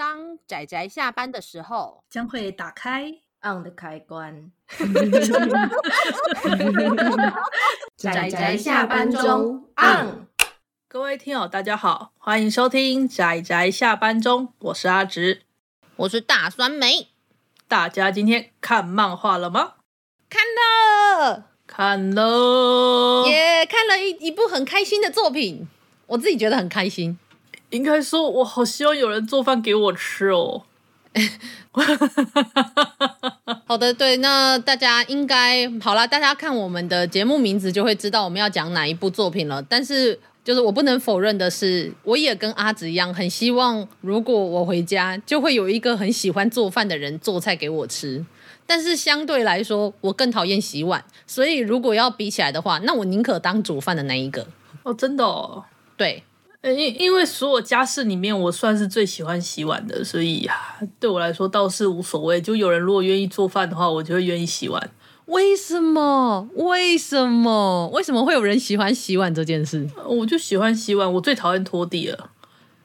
当仔仔下班的时候，将会打开 on 的开关。仔仔下班中 on。各位听友，大家好，欢迎收听仔仔下班中，我是阿直，我是大酸梅。大家今天看漫画了吗？看了，看了，也、yeah, 看了一一部很开心的作品，我自己觉得很开心。应该说，我好希望有人做饭给我吃哦。好的，对，那大家应该好了，大家看我们的节目名字就会知道我们要讲哪一部作品了。但是，就是我不能否认的是，我也跟阿紫一样，很希望如果我回家，就会有一个很喜欢做饭的人做菜给我吃。但是相对来说，我更讨厌洗碗，所以如果要比起来的话，那我宁可当煮饭的那一个。哦，真的哦，对。因因为所有家事里面，我算是最喜欢洗碗的，所以对我来说倒是无所谓。就有人如果愿意做饭的话，我就会愿意洗碗。为什么？为什么？为什么会有人喜欢洗碗这件事？我就喜欢洗碗，我最讨厌拖地了。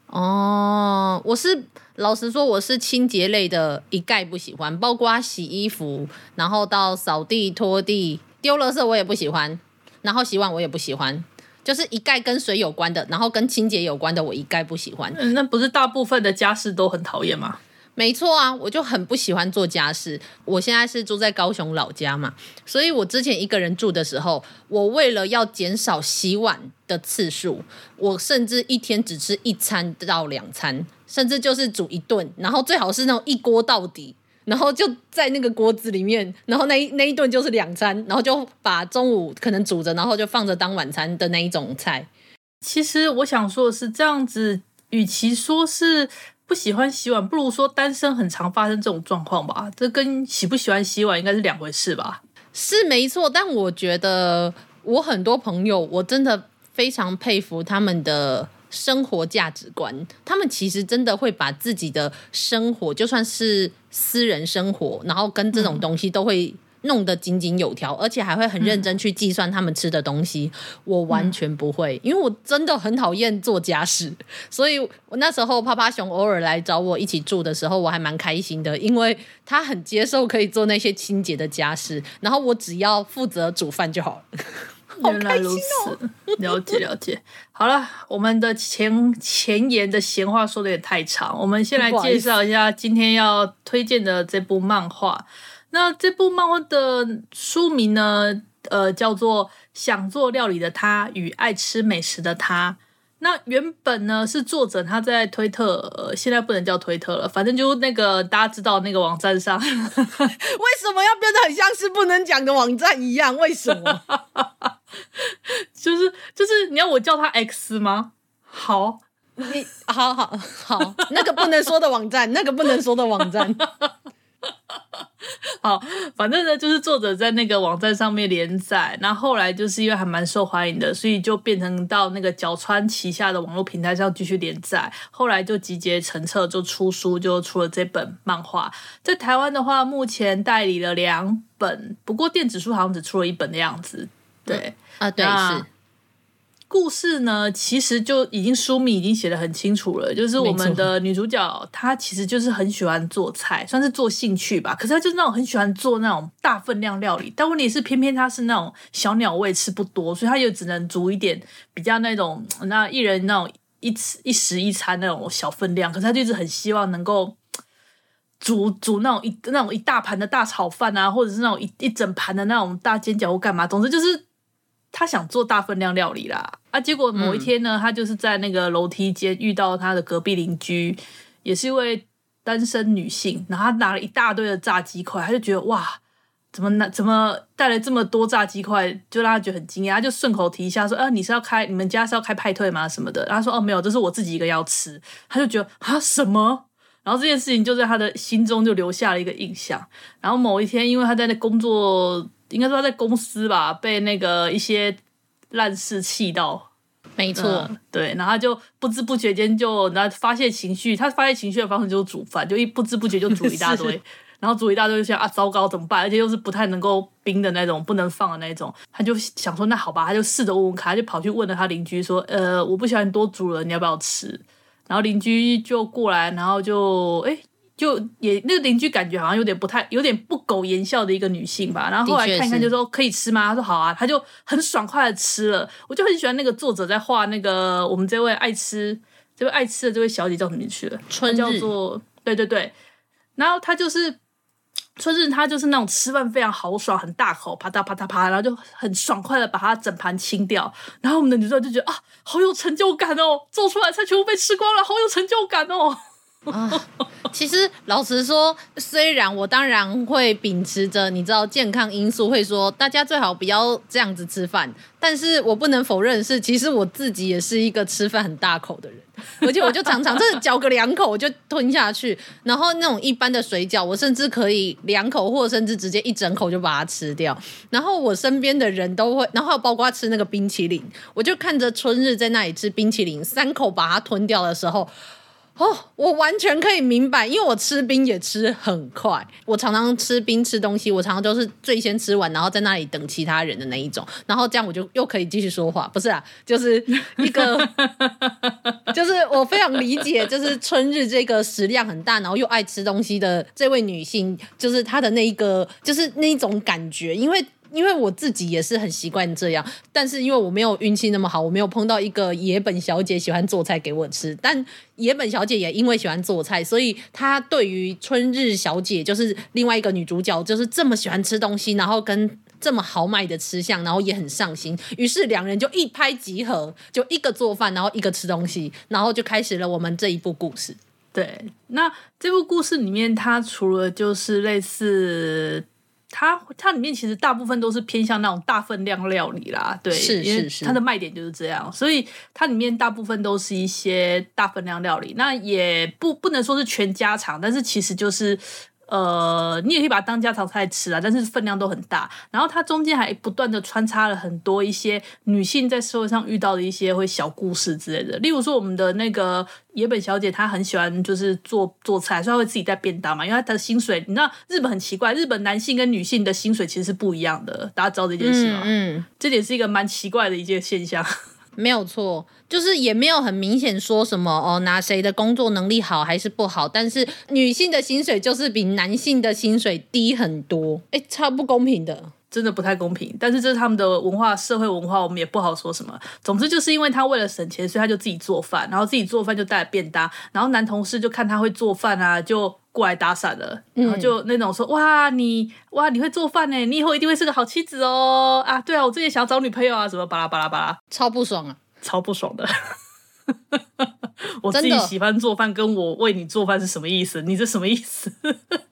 哦，我是老实说，我是清洁类的，一概不喜欢，包括洗衣服，然后到扫地、拖地、丢垃圾，我也不喜欢。然后洗碗，我也不喜欢。就是一概跟水有关的，然后跟清洁有关的，我一概不喜欢。嗯，那不是大部分的家事都很讨厌吗？没错啊，我就很不喜欢做家事。我现在是住在高雄老家嘛，所以我之前一个人住的时候，我为了要减少洗碗的次数，我甚至一天只吃一餐到两餐，甚至就是煮一顿，然后最好是那种一锅到底。然后就在那个锅子里面，然后那一那一顿就是两餐，然后就把中午可能煮着，然后就放着当晚餐的那一种菜。其实我想说的是，这样子，与其说是不喜欢洗碗，不如说单身很常发生这种状况吧。这跟喜不喜欢洗碗应该是两回事吧？是没错，但我觉得我很多朋友，我真的非常佩服他们的。生活价值观，他们其实真的会把自己的生活，就算是私人生活，然后跟这种东西都会弄得井井有条，而且还会很认真去计算他们吃的东西。我完全不会，因为我真的很讨厌做家事，所以我那时候趴趴熊偶尔来找我一起住的时候，我还蛮开心的，因为他很接受可以做那些清洁的家事，然后我只要负责煮饭就好了。原来如此，哦、了解了解。好了，我们的前前言的闲话说的也太长，我们先来介绍一下今天要推荐的这部漫画。那这部漫画的书名呢，呃，叫做《想做料理的他与爱吃美食的他》。那原本呢是作者他在推特，呃，现在不能叫推特了，反正就那个大家知道那个网站上，为什么要变得很像是不能讲的网站一样？为什么？就是就是你要我叫他 X 吗？好，你好好好，那个不能说的网站，那个不能说的网站。好，反正呢，就是作者在那个网站上面连载，那后，后来就是因为还蛮受欢迎的，所以就变成到那个角川旗下的网络平台上继续连载。后来就集结成册，就出书，就出了这本漫画。在台湾的话，目前代理了两本，不过电子书好像只出了一本的样子。对，啊，对是。故事呢，其实就已经书名已经写的很清楚了，就是我们的女主角她其实就是很喜欢做菜，算是做兴趣吧。可是她就是那种很喜欢做那种大分量料理，但问题是偏偏她是那种小鸟胃吃不多，所以她就只能煮一点比较那种那一人那种一吃一食一餐那种小分量。可是她就一直很希望能够煮煮那种一那种一大盘的大炒饭啊，或者是那种一一整盘的那种大煎饺或干嘛，总之就是。他想做大分量料理啦，啊，结果某一天呢，嗯、他就是在那个楼梯间遇到他的隔壁邻居，也是一位单身女性，然后他拿了一大堆的炸鸡块，他就觉得哇，怎么拿怎么带来这么多炸鸡块，就让他觉得很惊讶，他就顺口提一下说，啊，你是要开你们家是要开派对吗？什么的，然后他说，哦，没有，这是我自己一个要吃，他就觉得啊什么，然后这件事情就在他的心中就留下了一个印象，然后某一天，因为他在那工作。应该说他在公司吧，被那个一些烂事气到，没错、嗯，对，然后他就不知不觉间就那发泄情绪，他发泄情绪的方式就是煮饭，就一不知不觉就煮一大堆，然后煮一大堆就想啊糟糕怎么办？而且又是不太能够冰的那种，不能放的那种，他就想说那好吧，他就试着问问看，他就跑去问了他邻居说，呃，我不喜欢你多煮了，你要不要吃？然后邻居就过来，然后就哎。就也那个邻居感觉好像有点不太，有点不苟言笑的一个女性吧。然后后来看一看就说可以吃吗？她说好啊，她就很爽快的吃了。我就很喜欢那个作者在画那个我们这位爱吃这位爱吃的这位小姐叫什么去了？春叫做对对对。然后她就是春日，他就是那种吃饭非常豪爽，很大口，啪嗒啪嗒啪，然后就很爽快的把它整盘清掉。然后我们的女生就觉得啊，好有成就感哦，做出来菜全部被吃光了，好有成就感哦。啊，其实老实说，虽然我当然会秉持着你知道健康因素，会说大家最好不要这样子吃饭，但是我不能否认是，其实我自己也是一个吃饭很大口的人，而且我就常常真的嚼个两口我就吞下去，然后那种一般的水饺，我甚至可以两口，或者甚至直接一整口就把它吃掉。然后我身边的人都会，然后包括吃那个冰淇淋，我就看着春日在那里吃冰淇淋，三口把它吞掉的时候。哦，我完全可以明白，因为我吃冰也吃很快。我常常吃冰吃东西，我常常都是最先吃完，然后在那里等其他人的那一种。然后这样我就又可以继续说话，不是啊，就是 一个，就是我非常理解，就是春日这个食量很大，然后又爱吃东西的这位女性，就是她的那一个，就是那一种感觉，因为。因为我自己也是很习惯这样，但是因为我没有运气那么好，我没有碰到一个野本小姐喜欢做菜给我吃。但野本小姐也因为喜欢做菜，所以她对于春日小姐就是另外一个女主角，就是这么喜欢吃东西，然后跟这么豪迈的吃相，然后也很上心。于是两人就一拍即合，就一个做饭，然后一个吃东西，然后就开始了我们这一部故事。对，那这部故事里面，它除了就是类似。它它里面其实大部分都是偏向那种大分量料理啦，对，是是是，它的卖点就是这样，所以它里面大部分都是一些大分量料理，那也不不能说是全家常，但是其实就是。呃，你也可以把它当家常菜吃啊，但是分量都很大。然后它中间还不断的穿插了很多一些女性在社会上遇到的一些会小故事之类的。例如说，我们的那个野本小姐，她很喜欢就是做做菜，所以她会自己带便当嘛。因为她的薪水，你知道日本很奇怪，日本男性跟女性的薪水其实是不一样的。大家知道这件事吗？嗯，嗯，这点是一个蛮奇怪的一件现象。没有错，就是也没有很明显说什么哦，拿谁的工作能力好还是不好，但是女性的薪水就是比男性的薪水低很多，哎，超不公平的，真的不太公平。但是这是他们的文化，社会文化，我们也不好说什么。总之就是因为他为了省钱，所以他就自己做饭，然后自己做饭就带了便当，然后男同事就看他会做饭啊，就过来搭讪了，然后就那种说、嗯、哇你哇你会做饭呢，你以后一定会是个好妻子哦啊对啊，我最近想要找女朋友啊，什么巴拉巴拉巴拉，超不爽啊，超不爽的。我自己喜欢做饭，跟我为你做饭是什么意思？你这什么意思？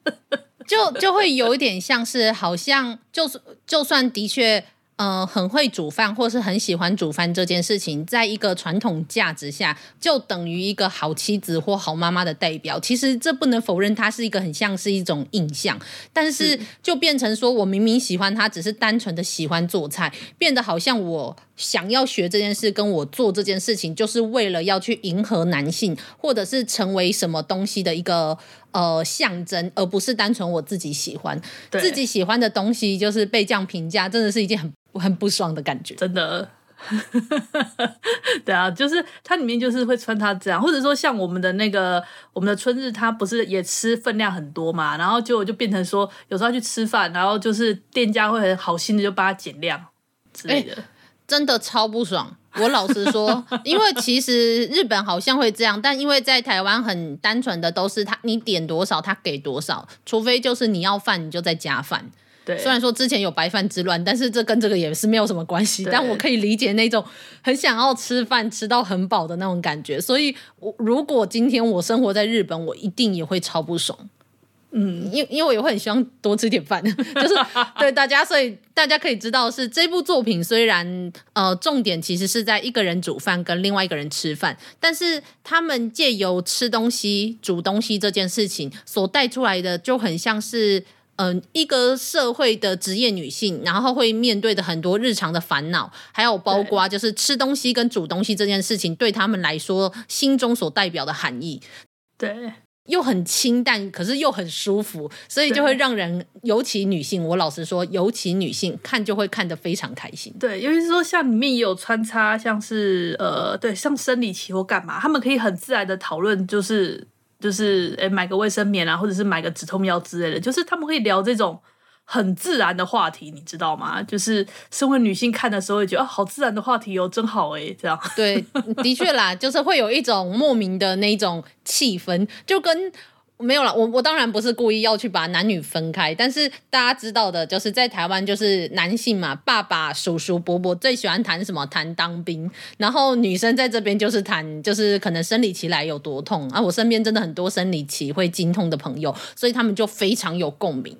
就就会有一点像是，好像就是就算的确。呃，很会煮饭，或是很喜欢煮饭这件事情，在一个传统价值下，就等于一个好妻子或好妈妈的代表。其实这不能否认，它是一个很像是一种印象，但是就变成说我明明喜欢他，只是单纯的喜欢做菜，变得好像我想要学这件事，跟我做这件事情，就是为了要去迎合男性，或者是成为什么东西的一个。呃，象征，而不是单纯我自己喜欢，自己喜欢的东西，就是被这样评价，真的是一件很很不爽的感觉。真的，对啊，就是它里面就是会穿它这样，或者说像我们的那个我们的春日，它不是也吃分量很多嘛，然后就就变成说，有时候去吃饭，然后就是店家会很好心的就帮他减量之类的，欸，真的超不爽。我老实说，因为其实日本好像会这样，但因为在台湾很单纯的都是他你点多少他给多少，除非就是你要饭你就再加饭。对，虽然说之前有白饭之乱，但是这跟这个也是没有什么关系。但我可以理解那种很想要吃饭吃到很饱的那种感觉，所以我如果今天我生活在日本，我一定也会超不爽。嗯，因因为我也会很希望多吃点饭，就是对大家，所以大家可以知道是这部作品虽然呃重点其实是在一个人煮饭跟另外一个人吃饭，但是他们借由吃东西、煮东西这件事情所带出来的，就很像是嗯、呃、一个社会的职业女性，然后会面对的很多日常的烦恼，还有包括就是吃东西跟煮东西这件事情对他们来说心中所代表的含义。对。又很清淡，可是又很舒服，所以就会让人，尤其女性，我老实说，尤其女性看就会看得非常开心。对，尤其是说像里面也有穿插，像是呃，对，像生理期或干嘛，他们可以很自然的讨论，就是就是，哎，买个卫生棉啊，或者是买个止痛药之类的，就是他们会聊这种很自然的话题，你知道吗？就是身为女性看的时候，会觉得啊，好自然的话题哦，真好哎，这样。对，的确啦，就是会有一种莫名的那种气氛，就跟。没有了，我我当然不是故意要去把男女分开，但是大家知道的，就是在台湾，就是男性嘛，爸爸、叔叔、伯伯最喜欢谈什么？谈当兵，然后女生在这边就是谈，就是可能生理期来有多痛啊。我身边真的很多生理期会经痛的朋友，所以他们就非常有共鸣。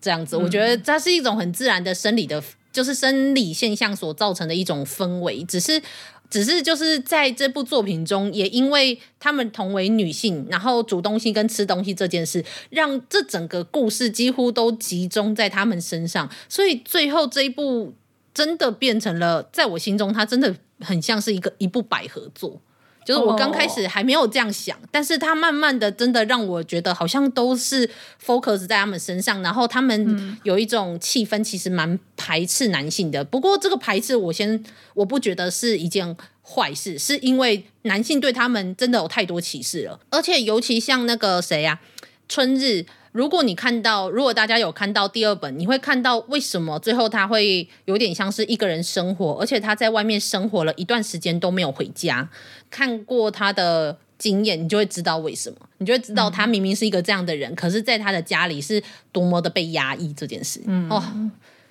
这样子，我觉得这是一种很自然的生理的，就是生理现象所造成的一种氛围，只是。只是就是在这部作品中，也因为他们同为女性，然后煮东西跟吃东西这件事，让这整个故事几乎都集中在他们身上，所以最后这一部真的变成了，在我心中，它真的很像是一个一部百合作。就是我刚开始还没有这样想，oh. 但是他慢慢的真的让我觉得好像都是 focus 在他们身上，然后他们有一种气氛，其实蛮排斥男性的。不过这个排斥，我先我不觉得是一件坏事，是因为男性对他们真的有太多歧视了，而且尤其像那个谁呀、啊，春日。如果你看到，如果大家有看到第二本，你会看到为什么最后他会有点像是一个人生活，而且他在外面生活了一段时间都没有回家。看过他的经验，你就会知道为什么，你就会知道他明明是一个这样的人，可是在他的家里是多么的被压抑这件事。哦。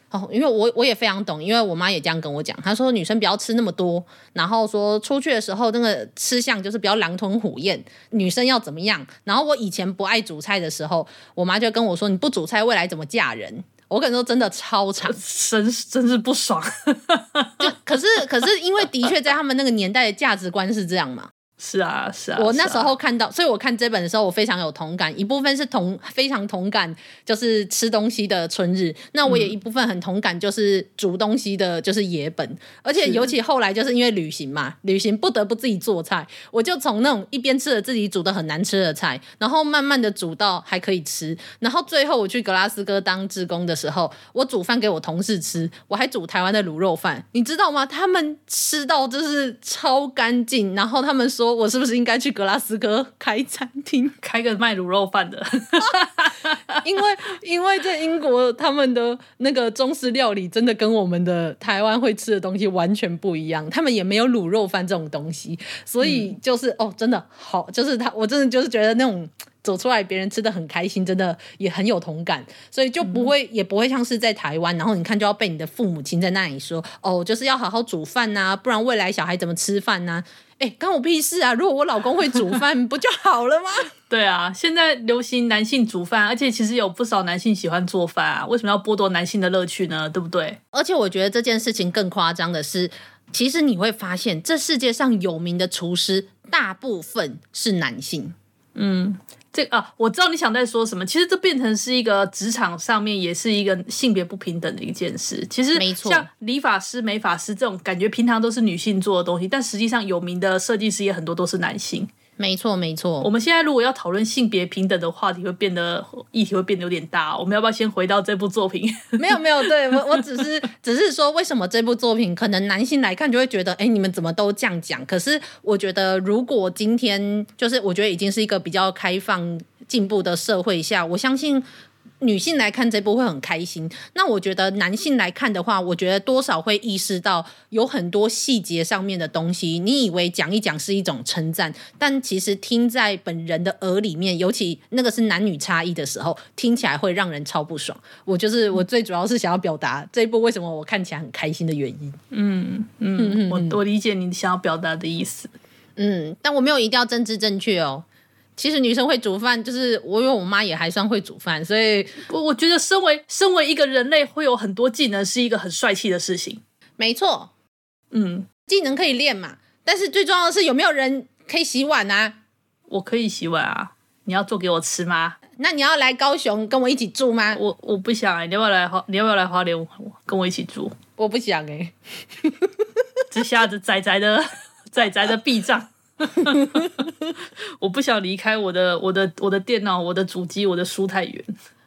哦，因为我我也非常懂，因为我妈也这样跟我讲，她说女生不要吃那么多，然后说出去的时候那个吃相就是不要狼吞虎咽，女生要怎么样？然后我以前不爱煮菜的时候，我妈就跟我说，你不煮菜未来怎么嫁人？我跟你说真的超长，真真是不爽。就可是可是因为的确在他们那个年代的价值观是这样嘛。是啊，是啊。我那时候看到，所以我看这本的时候，我非常有同感。一部分是同 非常同感，就是吃东西的春日。那我也一部分很同感，就是煮东西的，就是野本。而且尤其后来就是因为旅行嘛，旅行不得不自己做菜，我就从那种一边吃了自己煮的很难吃的菜，然后慢慢的煮到还可以吃。然后最后我去格拉斯哥当志工的时候，我煮饭给我同事吃，我还煮台湾的卤肉饭，你知道吗？他们吃到就是超干净，然后他们说。我是不是应该去格拉斯哥开餐厅，开个卖卤肉饭的？因为因为在英国，他们的那个中式料理真的跟我们的台湾会吃的东西完全不一样，他们也没有卤肉饭这种东西，所以就是、嗯、哦，真的好，就是他，我真的就是觉得那种。走出来，别人吃的很开心，真的也很有同感，所以就不会、嗯、也不会像是在台湾，然后你看就要被你的父母亲在那里说哦，就是要好好煮饭呐、啊，不然未来小孩怎么吃饭呢、啊？哎，关我屁事啊！如果我老公会煮饭，不就好了吗？对啊，现在流行男性煮饭，而且其实有不少男性喜欢做饭啊，为什么要剥夺男性的乐趣呢？对不对？而且我觉得这件事情更夸张的是，其实你会发现，这世界上有名的厨师大部分是男性，嗯。这啊，我知道你想在说什么。其实这变成是一个职场上面也是一个性别不平等的一件事。其实，没错，像理发师、美发师这种感觉平常都是女性做的东西，但实际上有名的设计师也很多都是男性。没错，没错。我们现在如果要讨论性别平等的话题，会变得议题会变得有点大。我们要不要先回到这部作品？没有，没有。对我，我只是 只是说，为什么这部作品可能男性来看就会觉得，哎，你们怎么都这样讲？可是我觉得，如果今天就是我觉得已经是一个比较开放进步的社会下，我相信。女性来看这部会很开心，那我觉得男性来看的话，我觉得多少会意识到有很多细节上面的东西。你以为讲一讲是一种称赞，但其实听在本人的耳里面，尤其那个是男女差异的时候，听起来会让人超不爽。我就是我最主要是想要表达这一部为什么我看起来很开心的原因。嗯嗯，我我理解你想要表达的意思。嗯，但我没有一定要政治正确哦。其实女生会煮饭，就是我因为我妈也还算会煮饭，所以我我觉得身为身为一个人类会有很多技能是一个很帅气的事情。没错，嗯，技能可以练嘛，但是最重要的是有没有人可以洗碗啊？我可以洗碗啊，你要做给我吃吗？那你要来高雄跟我一起住吗？我我不想你要不要来花？你要不要来花莲跟我一起住？我不想哎、欸，这下子仔仔的仔仔的 避障。我不想离开我的我的我的电脑、我的主机、我的书太远。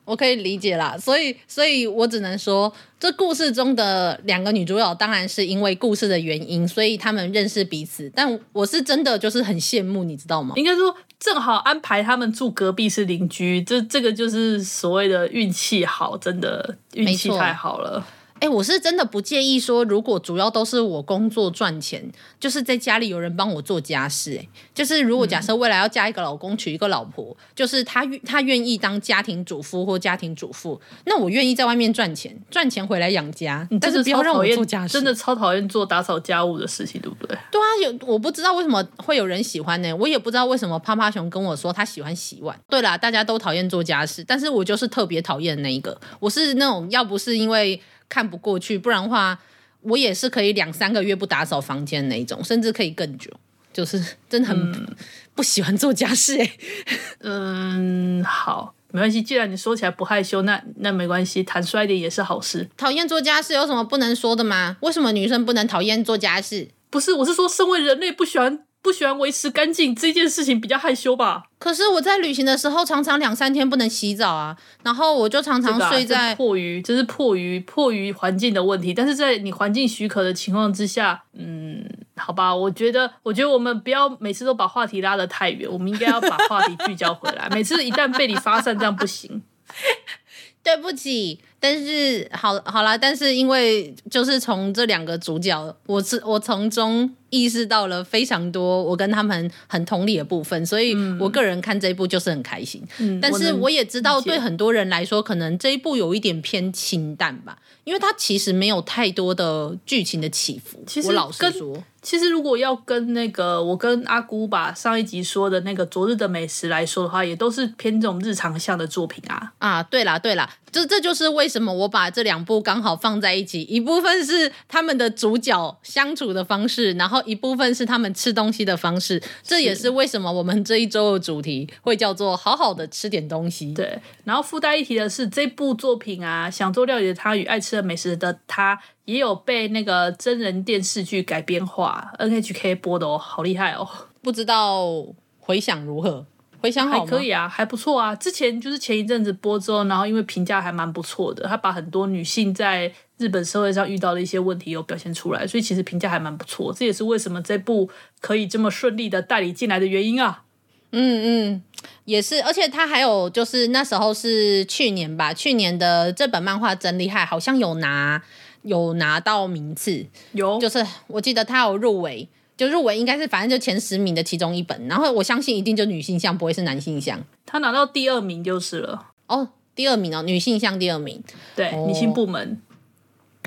我可以理解啦，所以，所以我只能说，这故事中的两个女主角，当然是因为故事的原因，所以他们认识彼此。但我是真的就是很羡慕，你知道吗？应该说，正好安排他们住隔壁是邻居，这这个就是所谓的运气好，真的运气太好了。哎、欸，我是真的不介意说，如果主要都是我工作赚钱，就是在家里有人帮我做家事。哎，就是如果假设未来要嫁一个老公，娶一个老婆，就是他他愿意当家庭主妇或家庭主妇，那我愿意在外面赚钱，赚钱回来养家。但是不要让我做家事，真的超讨厌做打扫家务的事情，对不对？对啊，有我不知道为什么会有人喜欢呢？我也不知道为什么趴趴熊跟我说他喜欢洗碗。对啦，大家都讨厌做家事，但是我就是特别讨厌那一个。我是那种要不是因为。看不过去，不然的话，我也是可以两三个月不打扫房间那一种，甚至可以更久。就是真的很不喜欢做家事哎。嗯，好，没关系。既然你说起来不害羞，那那没关系，坦率一点也是好事。讨厌做家事有什么不能说的吗？为什么女生不能讨厌做家事？不是，我是说，身为人类不喜欢。不喜欢维持干净这件事情比较害羞吧？可是我在旅行的时候常常两三天不能洗澡啊，然后我就常常睡在、这个啊、迫于这是迫于迫于环境的问题，但是在你环境许可的情况之下，嗯，好吧，我觉得我觉得我们不要每次都把话题拉得太远，我们应该要把话题聚焦回来。每次一旦被你发散，这样不行。对不起。但是好好啦，但是因为就是从这两个主角，我是我从中意识到了非常多我跟他们很同理的部分，所以我个人看这一部就是很开心。嗯，但是我也知道对很多人来说，可能这一部有一点偏清淡吧，因为它其实没有太多的剧情的起伏。其实我老实说。其实，如果要跟那个我跟阿姑把上一集说的那个昨日的美食来说的话，也都是偏这种日常向的作品啊。啊，对啦，对啦，这这就是为什么我把这两部刚好放在一起，一部分是他们的主角相处的方式，然后一部分是他们吃东西的方式。这也是为什么我们这一周的主题会叫做“好好的吃点东西”。对，然后附带一提的是，这部作品啊，想做料理的他与爱吃的美食的他。也有被那个真人电视剧改编化，NHK 播的哦，好厉害哦！不知道回响如何？回想还可以啊，还不错啊。之前就是前一阵子播之后，然后因为评价还蛮不错的，他把很多女性在日本社会上遇到的一些问题有表现出来，所以其实评价还蛮不错。这也是为什么这部可以这么顺利的代理进来的原因啊。嗯嗯，也是，而且他还有就是那时候是去年吧，去年的这本漫画真厉害，好像有拿。有拿到名次，有，就是我记得他有入围，就入围应该是反正就前十名的其中一本，然后我相信一定就女性向，不会是男性向。他拿到第二名就是了。哦，第二名哦，女性向第二名，对，哦、女性部门。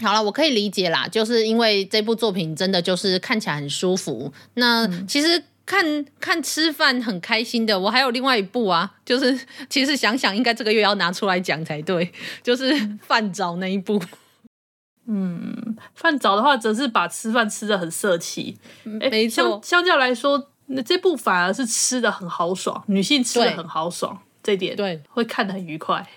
好了，我可以理解啦，就是因为这部作品真的就是看起来很舒服。那其实看看吃饭很开心的，我还有另外一部啊，就是其实想想应该这个月要拿出来讲才对，就是饭沼那一部。嗯，饭早的话，则是把吃饭吃的很色气。没错，相相较来说，那这部反而是吃的很豪爽，女性吃的很豪爽，这点对会看得很愉快。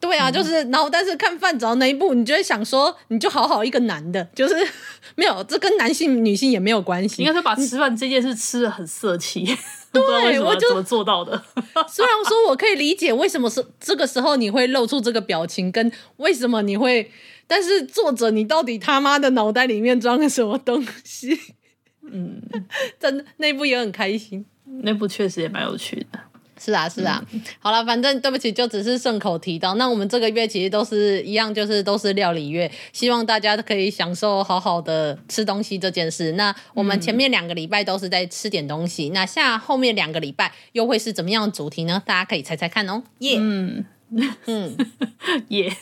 对啊，就是，然后但是看饭早那一部，你就会想说，你就好好一个男的，就是 没有，这跟男性女性也没有关系。应该是把吃饭这件事吃的很色气，对，我就怎么做到的。虽然说我可以理解为什么是这个时候你会露出这个表情，跟为什么你会。但是作者，你到底他妈的脑袋里面装了什么东西？嗯，真的那部也很开心，那部确实也蛮有趣的。是啊，是啊。嗯、好了，反正对不起，就只是顺口提到。那我们这个月其实都是一样，就是都是料理月，希望大家可以享受好好的吃东西这件事。那我们前面两个礼拜都是在吃点东西，嗯、那下后面两个礼拜又会是怎么样的主题呢？大家可以猜猜看哦。耶、yeah。嗯。嗯，也，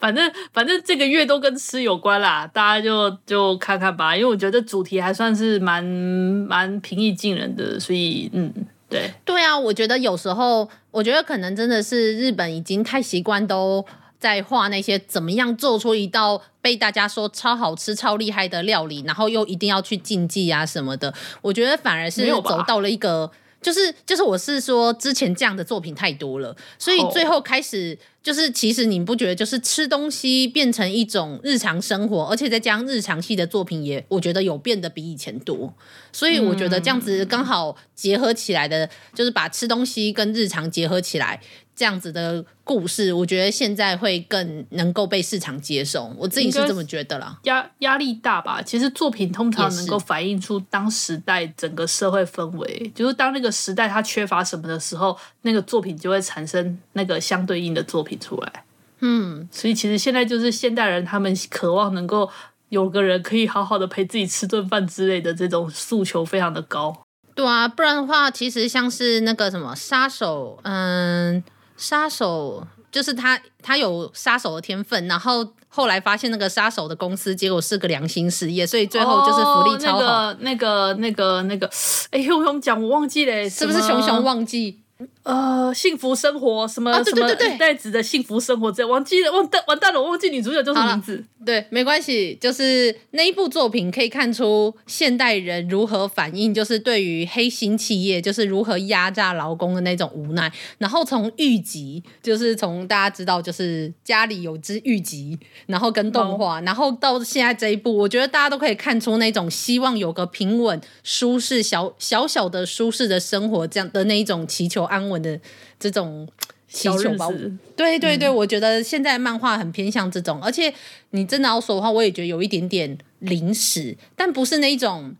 反正反正这个月都跟吃有关啦，大家就就看看吧。因为我觉得主题还算是蛮蛮平易近人的，所以嗯，对对啊，我觉得有时候我觉得可能真的是日本已经太习惯都在画那些怎么样做出一道被大家说超好吃、超厉害的料理，然后又一定要去竞技啊什么的。我觉得反而是走到了一个。就是就是，我是说，之前这样的作品太多了，所以最后开始就是其实你不觉得，就是吃东西变成一种日常生活，而且再加上日常系的作品也，我觉得有变得比以前多。所以我觉得这样子刚好结合起来的，就是把吃东西跟日常结合起来。这样子的故事，我觉得现在会更能够被市场接受。我自己是这么觉得啦。压压力大吧？其实作品通常能够反映出当时代整个社会氛围，就是当那个时代它缺乏什么的时候，那个作品就会产生那个相对应的作品出来。嗯，所以其实现在就是现代人他们渴望能够有个人可以好好的陪自己吃顿饭之类的这种诉求非常的高。对啊，不然的话，其实像是那个什么杀手，嗯。杀手就是他，他有杀手的天分，然后后来发现那个杀手的公司结果是个良心事业，所以最后就是福利超好。哦、那个、那个、那个、那个，哎，熊熊讲我忘记了，是不是熊熊忘记？呃，幸福生活什么、啊、对对对对什么代子的幸福生活，这样忘记了，忘蛋完蛋了，我忘记女主角叫什么名字。对，没关系，就是那一部作品可以看出现代人如何反应，就是对于黑心企业，就是如何压榨劳工的那种无奈。然后从狱集，就是从大家知道，就是家里有只狱集，然后跟动画，然后到现在这一部，我觉得大家都可以看出那种希望有个平稳、舒适、小小小的舒适的生活这样的那一种祈求安稳的这种。祈求吧，对对对，嗯、我觉得现在漫画很偏向这种，而且你真的要说的话，我也觉得有一点点零食，但不是那种，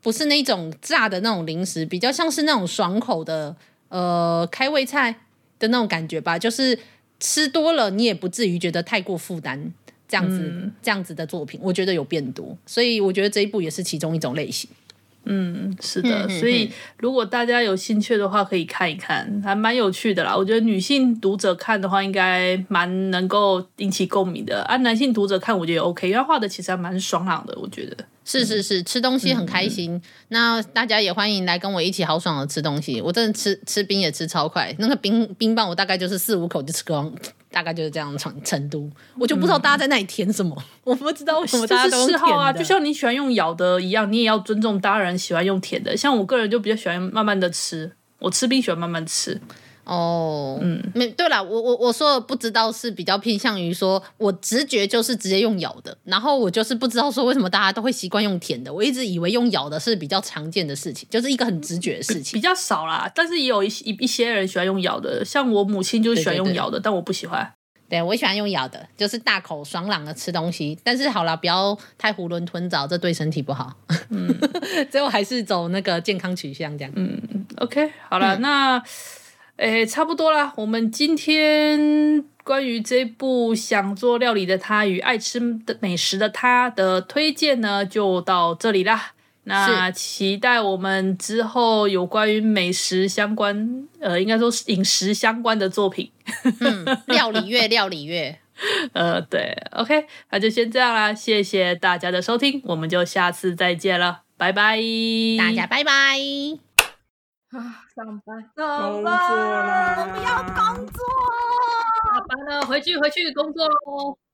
不是那种炸的那种零食，比较像是那种爽口的，呃，开胃菜的那种感觉吧，就是吃多了你也不至于觉得太过负担，这样子、嗯、这样子的作品，我觉得有变多，所以我觉得这一部也是其中一种类型。嗯，是的，所以如果大家有兴趣的话，可以看一看，还蛮有趣的啦。我觉得女性读者看的话，应该蛮能够引起共鸣的。啊，男性读者看，我觉得也 OK，因为他画的其实还蛮爽朗的，我觉得。是是是，吃东西很开心。嗯、那大家也欢迎来跟我一起豪爽的吃东西。我真的吃吃冰也吃超快，那个冰冰棒我大概就是四五口就吃光，大概就是这样的程程度。我就不知道大家在那里填什么，嗯、我不知道为什么大家都是嗜好啊。就像你喜欢用咬的一样，你也要尊重大人喜欢用舔的。像我个人就比较喜欢慢慢的吃，我吃冰喜欢慢慢吃。哦，嗯，没对了，我我我说的不知道是比较偏向于说，我直觉就是直接用咬的，然后我就是不知道说为什么大家都会习惯用舔的，我一直以为用咬的是比较常见的事情，就是一个很直觉的事情，比，比较少啦，但是也有一一一些人喜欢用咬的，像我母亲就喜欢用咬的，对对对，但我不喜欢。对，我喜欢用咬的，就是大口爽朗的吃东西，但是好了，不要太囫囵吞枣，这对身体不好。嗯，最后还是走那个健康取向这样。嗯，OK，好了，嗯、那。诶，差不多啦。我们今天关于这部想做料理的他与爱吃的美食的他的推荐呢，就到这里啦。那期待我们之后有关于美食相关，呃，应该说是饮食相关的作品。嗯，料理月，料理月。呃，对，OK，那就先这样啦。谢谢大家的收听，我们就下次再见了，拜拜，大家拜拜。啊，上班，上班，我们要工作。下班了，回去，回去工作喽。